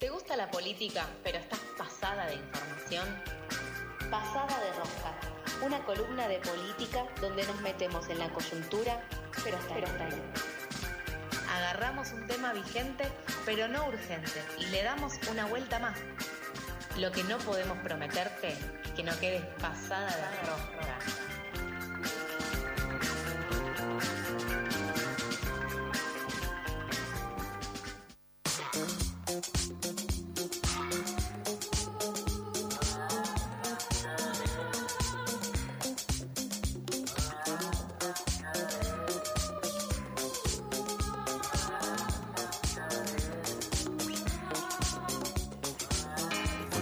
¿Te gusta la política, pero estás pasada de información? Pasada de Rosca, una columna de política donde nos metemos en la coyuntura, pero hasta, pero ahí. Agarramos un tema vigente, pero no urgente, y le damos una vuelta más. Lo que no podemos prometerte es que no quedes pasada de rosca.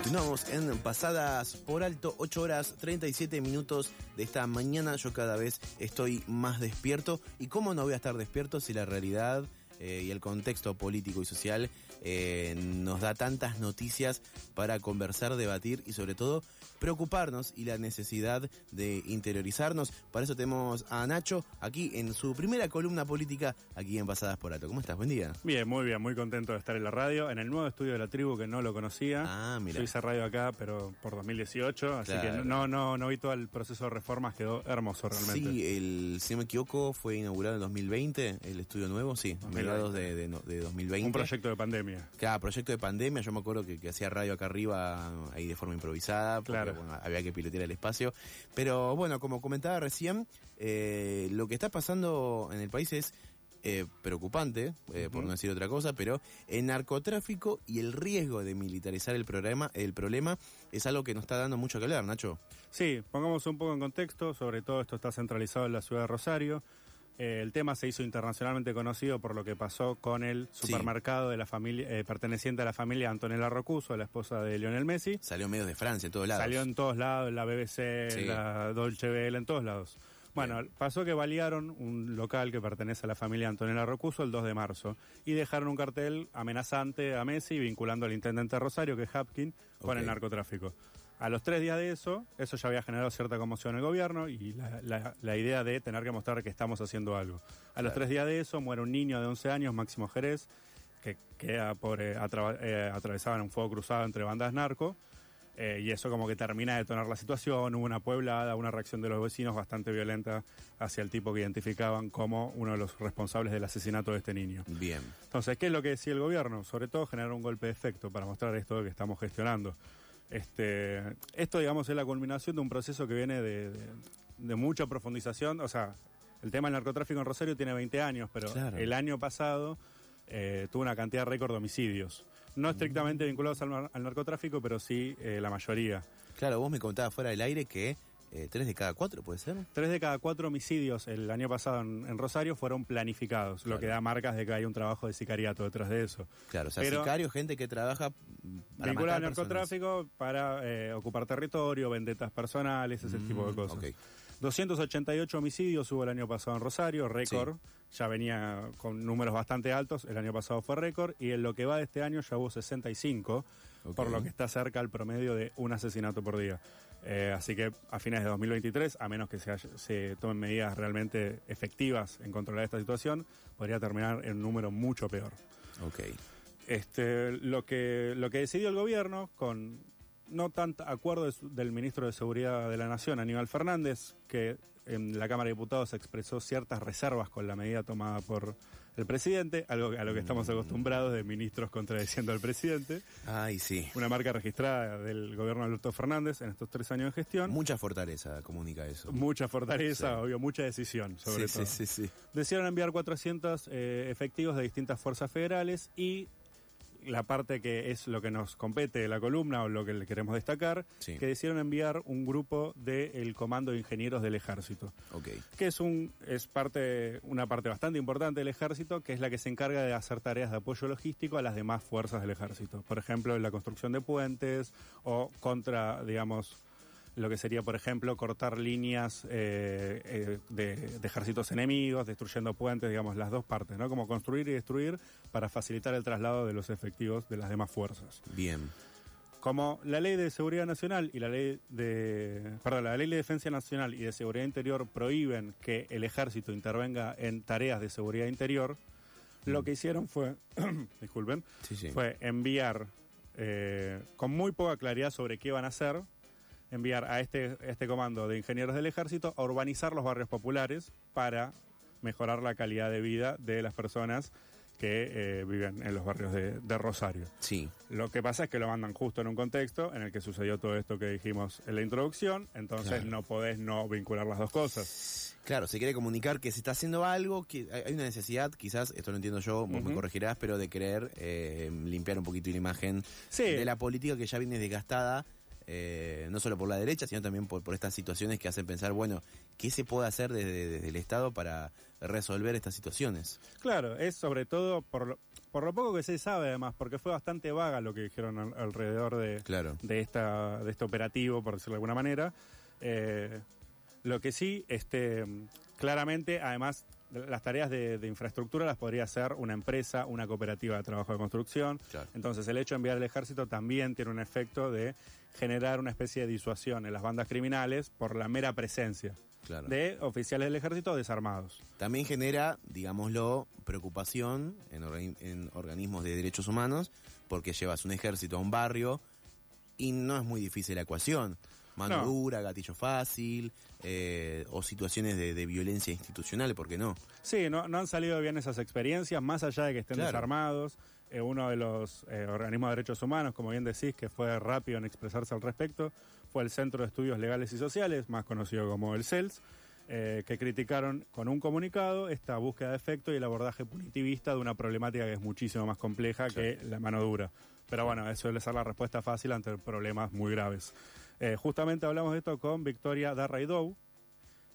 Continuamos en pasadas por alto, 8 horas 37 minutos de esta mañana. Yo cada vez estoy más despierto. ¿Y cómo no voy a estar despierto si la realidad eh, y el contexto político y social eh, nos da tantas noticias para conversar, debatir y sobre todo preocuparnos y la necesidad de interiorizarnos. Para eso tenemos a Nacho aquí en su primera columna política aquí en Pasadas por Alto. ¿Cómo estás? Buen día. Bien, muy bien, muy contento de estar en la radio, en el nuevo estudio de la tribu que no lo conocía. Ah, mira. Yo hice radio acá, pero por 2018, así Claro. que no, no, no vi todo el proceso de reformas, quedó hermoso realmente. Sí, el, si no me equivoco, fue inaugurado en 2020, el estudio nuevo, sí, a 2020. Mediados de, de, no- de 2020. Un proyecto de pandemia. Cada proyecto de pandemia, yo me acuerdo que, que hacía radio acá arriba ahí de forma improvisada, porque Claro. bueno, había que pilotear el espacio. Pero bueno, como comentaba recién, eh, lo que está pasando en el país es eh, preocupante, eh, por no decir otra cosa, pero el narcotráfico y el riesgo de militarizar el problema, el problema es algo que nos está dando mucho que hablar, Nacho. Sí, pongamos un poco en contexto, sobre todo esto está centralizado en la ciudad de Rosario. Eh, el tema se hizo internacionalmente conocido por lo que pasó con el Sí. supermercado de la familia eh, perteneciente a la familia Antonella Rocuso, la esposa de Lionel Messi. Salió en medios de Francia, en todos lados. Salió en todos lados, en la BBC, Sí. en la Dolce Vele, en todos lados. Bueno, pasó que balearon un local que pertenece a la familia Antonella Rocuso el 2 de marzo y dejaron un cartel amenazante a Messi vinculando al intendente de Rosario, que es Hapkin, con el narcotráfico. A los tres días de eso, eso ya había generado cierta conmoción en el gobierno y la, la- la idea de tener que mostrar que estamos haciendo algo. A los tres días de eso muere un niño de 11 años, Máximo Jerez, que queda por eh, atra- eh, atravesado en un fuego cruzado entre bandas narco. eh, y eso como que termina de detonar la situación, hubo una pueblada, una reacción de los vecinos bastante violenta hacia el tipo que identificaban como uno de los responsables del asesinato de este niño. Bien. Entonces, ¿qué es lo que decía el gobierno? Sobre todo generar un golpe de efecto para mostrar esto que estamos gestionando. Este, esto, digamos, es la culminación de un proceso que viene de, de- de mucha profundización. O sea, el tema del narcotráfico en Rosario tiene 20 años, pero Claro. el año pasado eh, tuvo una cantidad récord de homicidios. Mm. No estrictamente vinculados al narcotráfico, pero sí eh, la mayoría. Claro, vos me contabas fuera del aire que eh, tres de cada cuatro, ¿puede ser? Tres de cada cuatro homicidios el año pasado en, en Rosario fueron planificados, Claro. lo que da marcas de que hay un trabajo de sicariato detrás de eso. Claro, o sea, Pero- sicario, gente que trabaja mm, para Vinculado al personas. narcotráfico para eh, ocupar territorio, vendetas personales, ese Mm, tipo de cosas. ok. 288 homicidios hubo el año pasado en Rosario, récord. Ya venía con números bastante altos, el año pasado fue récord. Y en lo que va de este año ya hubo 65, Ok. por lo que está cerca al promedio de un asesinato por día. Eh, así que a fines de 2023, a menos que se, haya- se tomen medidas realmente efectivas en controlar esta situación, podría terminar en un número mucho peor. Ok. Este, lo que lo que decidió el gobierno con no tanto acuerdo de del ministro de Seguridad de la Nación, Aníbal Fernández, que en la Cámara de Diputados expresó ciertas reservas con la medida tomada por el presidente, algo a lo que estamos acostumbrados de ministros contradiciendo al presidente, Ay, sí. una marca registrada del gobierno de Alberto Fernández en estos tres años de gestión. Mucha fortaleza comunica eso. Mucha fortaleza, Sí. obvio, mucha decisión, sobre sí, todo. sí, sí, sí. Decidieron enviar 400 eh, efectivos de distintas fuerzas federales y la parte que es lo que nos compete de la columna o lo que le queremos destacar, Sí. que decidieron enviar un grupo del Comando de Ingenieros del Ejército, Ok. que es un es parte una parte bastante importante del Ejército, que es la que se encarga de hacer tareas de apoyo logístico a las demás fuerzas del Ejército. Por ejemplo, en la construcción de puentes o contra, digamos, lo que sería, por ejemplo, cortar líneas eh, eh, de, de ejércitos enemigos, destruyendo puentes, digamos, las dos partes, ¿no? Como construir y destruir para facilitar el traslado de los efectivos de las demás fuerzas. Bien. Como la ley de seguridad nacional y la ley de, perdón, la ley de defensa nacional y de seguridad interior prohíben que el ejército intervenga en tareas de seguridad interior, lo que hicieron fue, disculpen, Sí, sí. fue enviar eh, con muy poca claridad sobre qué van a hacer, enviar a este, este comando de ingenieros del ejército a urbanizar los barrios populares para mejorar la calidad de vida de las personas que eh, viven en los barrios de, de, Rosario. Sí. Lo que pasa es que lo mandan justo en un contexto en el que sucedió todo esto que dijimos en la introducción, entonces Claro. no podés no vincular las dos cosas. Claro, se quiere comunicar que se está haciendo algo, que hay una necesidad, quizás, esto lo entiendo yo, vos me corregirás, pero de querer eh, limpiar un poquito la imagen Sí. de la política que ya viene desgastada, eh, no solo por la derecha, sino también por, por estas situaciones que hacen pensar, bueno, ¿qué se puede hacer desde, desde el Estado para resolver estas situaciones? Claro, es sobre todo por lo, por lo poco que se sabe además, porque fue bastante vaga lo que dijeron al- alrededor de, Claro. de, esta, de este operativo, por decirlo de alguna manera. Eh, lo que sí, este, claramente, además, las tareas de, de infraestructura las podría hacer una empresa, una cooperativa de trabajo de construcción. Claro. Entonces, el hecho de enviar al ejército también tiene un efecto de generar una especie de disuasión en las bandas criminales por la mera presencia Claro. de oficiales del ejército desarmados. También genera, digámoslo, preocupación en, organi- en organismos de derechos humanos, porque llevas un ejército a un barrio y no es muy difícil la ecuación. Mano No. dura, gatillo fácil, eh, o situaciones de, de violencia institucional, ¿por qué no? Sí, no, no han salido bien esas experiencias, más allá de que estén Claro. desarmados. Eh, uno de los eh, organismos de derechos humanos, como bien decís, que fue rápido en expresarse al respecto, fue el Centro de Estudios Legales y Sociales, más conocido como el CELS, eh, que criticaron con un comunicado esta búsqueda de efecto y el abordaje punitivista de una problemática que es muchísimo más compleja que la mano dura. Pero bueno, eso suele ser la respuesta fácil ante problemas muy graves. Eh, justamente hablamos de esto con Victoria Darraidou,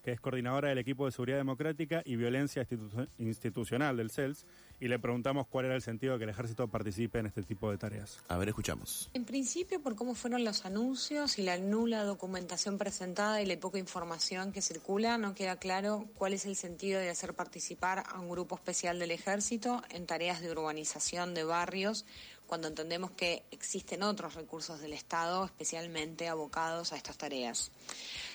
que es coordinadora del equipo de seguridad democrática y violencia institu- institucional del CELS, y le preguntamos cuál era el sentido de que el ejército participe en este tipo de tareas. A ver, escuchamos. En principio, por cómo fueron los anuncios y la nula documentación presentada y la poca información que circula, no queda claro cuál es el sentido de hacer participar a un grupo especial del ejército en tareas de urbanización de barrios, cuando entendemos que existen otros recursos del Estado especialmente abocados a estas tareas.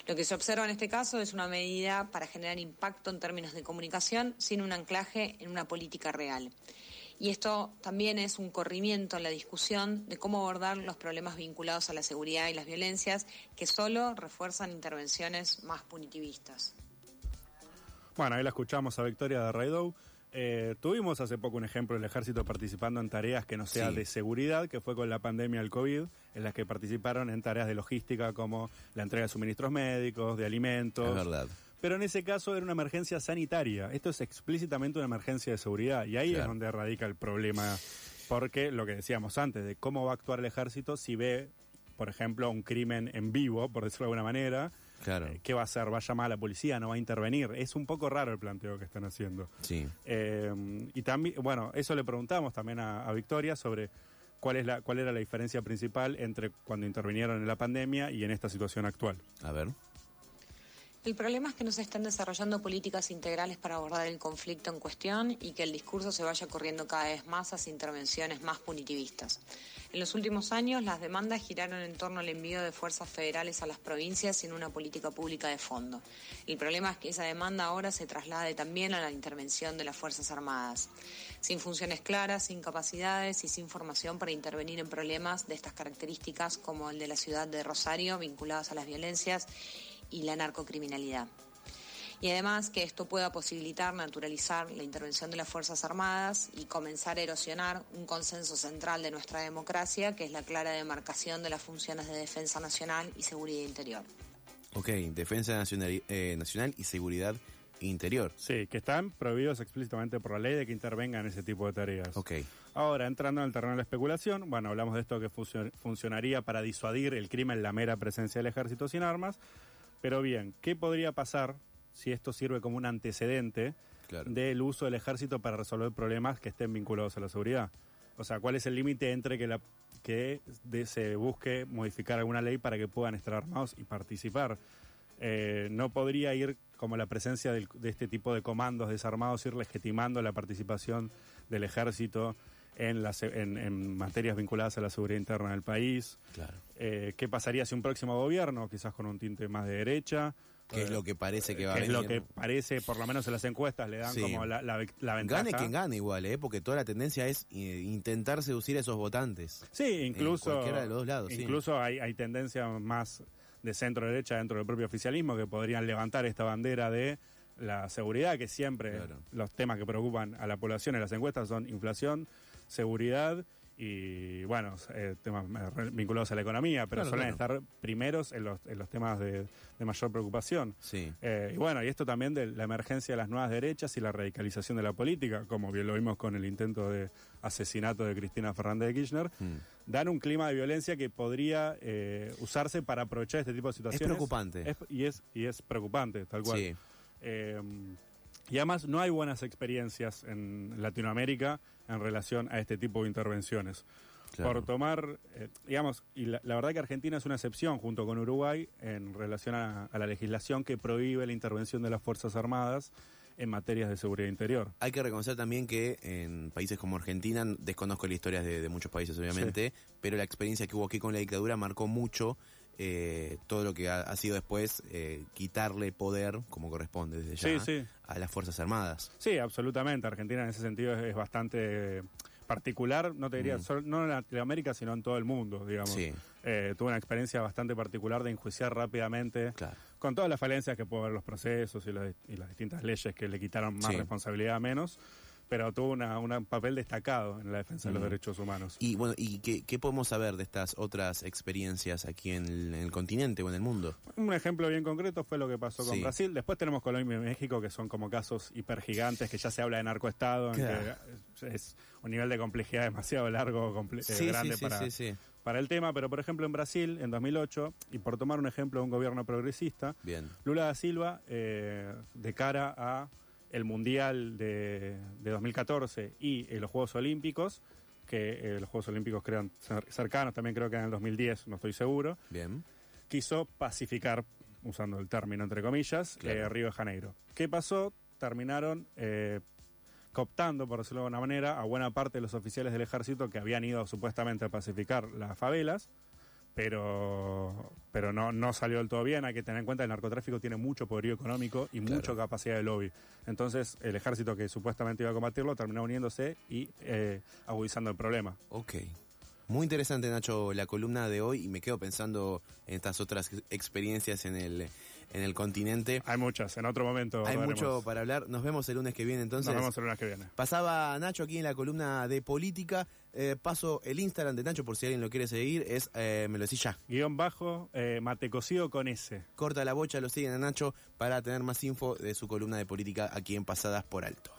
Lo que se observa en este caso es una medida para generar impacto en términos de comunicación sin un anclaje en una política real. Y esto también es un corrimiento en la discusión de cómo abordar los problemas vinculados a la seguridad y las violencias que solo refuerzan intervenciones más punitivistas. Bueno, ahí la escuchamos a Victoria de Raidou. Eh, tuvimos hace poco un ejemplo del ejército participando en tareas que no sea Sí. de seguridad, que fue con la pandemia del COVID, en las que participaron en tareas de logística como la entrega de suministros médicos, de alimentos. Es verdad. Pero en ese caso era una emergencia sanitaria. Esto es explícitamente una emergencia de seguridad. Y ahí es donde radica el problema. Porque lo que decíamos antes, de cómo va a actuar el ejército si ve, por ejemplo, un crimen en vivo, por decirlo de alguna manera. Claro. eh, ¿Qué va a hacer? ¿Va a llamar a la policía? ¿No va a intervenir? Es un poco raro el planteo que están haciendo. Sí. Eh, y también, bueno, eso le preguntamos también a, a Victoria sobre cuál, es la, cuál era la diferencia principal entre cuando intervinieron en la pandemia y en esta situación actual. A ver. El problema es que no se están desarrollando políticas integrales para abordar el conflicto en cuestión y que el discurso se vaya corriendo cada vez más hacia intervenciones más punitivistas. En los últimos años, las demandas giraron en torno al envío de fuerzas federales a las provincias sin una política pública de fondo. El problema es que esa demanda ahora se traslade también a la intervención de las Fuerzas Armadas, sin funciones claras, sin capacidades y sin formación para intervenir en problemas de estas características como el de la ciudad de Rosario vinculados a las violencias y la narcocriminalidad. Y además que esto pueda posibilitar naturalizar la intervención de las Fuerzas Armadas y comenzar a erosionar un consenso central de nuestra democracia, que es la clara demarcación de las funciones de defensa nacional y seguridad interior. Ok, defensa nacional, eh, nacional y seguridad interior. Sí, que están prohibidos explícitamente por la ley de que intervengan en ese tipo de tareas. Ok. Ahora, entrando en el terreno de la especulación, bueno, hablamos de esto que funcio- funcionaría para disuadir el crimen, la mera presencia del ejército sin armas. Pero bien, ¿qué podría pasar si esto sirve como un antecedente Claro. del uso del ejército para resolver problemas que estén vinculados a la seguridad? O sea, ¿cuál es el límite entre que, la, que de- se busque modificar alguna ley para que puedan estar armados y participar? Eh, no podría ir como la presencia del- de este tipo de comandos desarmados, ir legitimando la participación del ejército en, las, en, en materias vinculadas a la seguridad interna del país. Claro. Eh, ¿Qué pasaría si un próximo gobierno, quizás con un tinte más de derecha, Que es lo que parece que va a que es venir. lo que parece, por lo menos en las encuestas, le dan Sí. como la, la, la ventaja. Gane quien gane igual, ¿eh? porque toda la tendencia es eh, intentar seducir a esos votantes. Sí, incluso. cualquiera de los dos lados, sí. Incluso hay, hay tendencias más de centro-derecha dentro del propio oficialismo que podrían levantar esta bandera de la seguridad, que siempre Claro. los temas que preocupan a la población en las encuestas son inflación, seguridad y, bueno, eh, temas eh, vinculados a la economía, pero Claro, suelen claro. estar primeros en los, en los temas de, de mayor preocupación. Sí. Eh, y bueno, y esto también de la emergencia de las nuevas derechas y la radicalización de la política, como bien lo vimos con el intento de asesinato de Cristina Fernández de Kirchner, Mm. dan un clima de violencia que podría eh, usarse para aprovechar este tipo de situaciones. preocupante. Es- y, es, y es preocupante, tal cual. Sí. Y además no hay buenas experiencias en Latinoamérica en relación a este tipo de intervenciones. Claro. Por tomar, eh, digamos, y la, la verdad que Argentina es una excepción junto con Uruguay en relación a, a la legislación que prohíbe la intervención de las Fuerzas Armadas en materias de seguridad interior. Hay que reconocer también que en países como Argentina, desconozco la historia de, de muchos países obviamente, pero la experiencia que hubo aquí con la dictadura marcó mucho eh, todo lo que ha, ha sido después eh, quitarle poder, como corresponde desde ya, Sí, sí. a las Fuerzas Armadas. Sí, absolutamente. Argentina en ese sentido es, es bastante particular, no te diría, Mm. solo- no en Latinoamérica, sino en todo el mundo, digamos. Sí, Eh, tuve una experiencia bastante particular de enjuiciar rápidamente, claro. con todas las falencias que puede haber los procesos y, las- y las distintas leyes que le quitaron más responsabilidad a menos, pero tuvo una, una- un papel destacado en la defensa de los derechos humanos. Y bueno, ¿y qué, qué podemos saber de estas otras experiencias aquí en el, en el continente o en el mundo? Un ejemplo bien concreto fue lo que pasó con Sí. Brasil. Después tenemos Colombia y México, que son como casos hipergigantes, que ya se habla de narcoestado, en que es un nivel de complejidad demasiado largo, comple- eh, grande sí, para, sí, sí. para el tema. Pero, por ejemplo, en Brasil, en 2008, y por tomar un ejemplo de un gobierno progresista, Bien. Lula da Silva, eh, de cara a el Mundial de, de 2014 y eh, los Juegos Olímpicos, que eh, los Juegos Olímpicos crean cer- cercanos, también creo que en el 2010, no estoy seguro, Bien. quiso pacificar, usando el término entre comillas, Claro. eh, Río de Janeiro. ¿Qué pasó? Terminaron eh, cooptando, por decirlo de alguna manera, a buena parte de los oficiales del ejército que habían ido supuestamente a pacificar las favelas, pero, pero no, no salió del todo bien. Hay que tener en cuenta que el narcotráfico tiene mucho poderío económico y Claro. mucha capacidad de lobby. Entonces, el ejército que supuestamente iba a combatirlo terminó uniéndose y eh, agudizando el problema. Ok. Muy interesante, Nacho, la columna de hoy y me quedo pensando en estas otras ex- experiencias en el, en el continente. Hay muchas, en otro momento. Hay mucho para hablar. Nos vemos el lunes que viene entonces. Nos vemos el lunes que viene. Pasaba Nacho aquí en la columna de política. Eh, paso el Instagram de Nacho por si alguien lo quiere seguir. Es, eh, me lo decís ya. Guión bajo, eh, mate cocido con S. Corta la bocha, lo siguen a Nacho para tener más info de su columna de política aquí en Pasadas por Alto.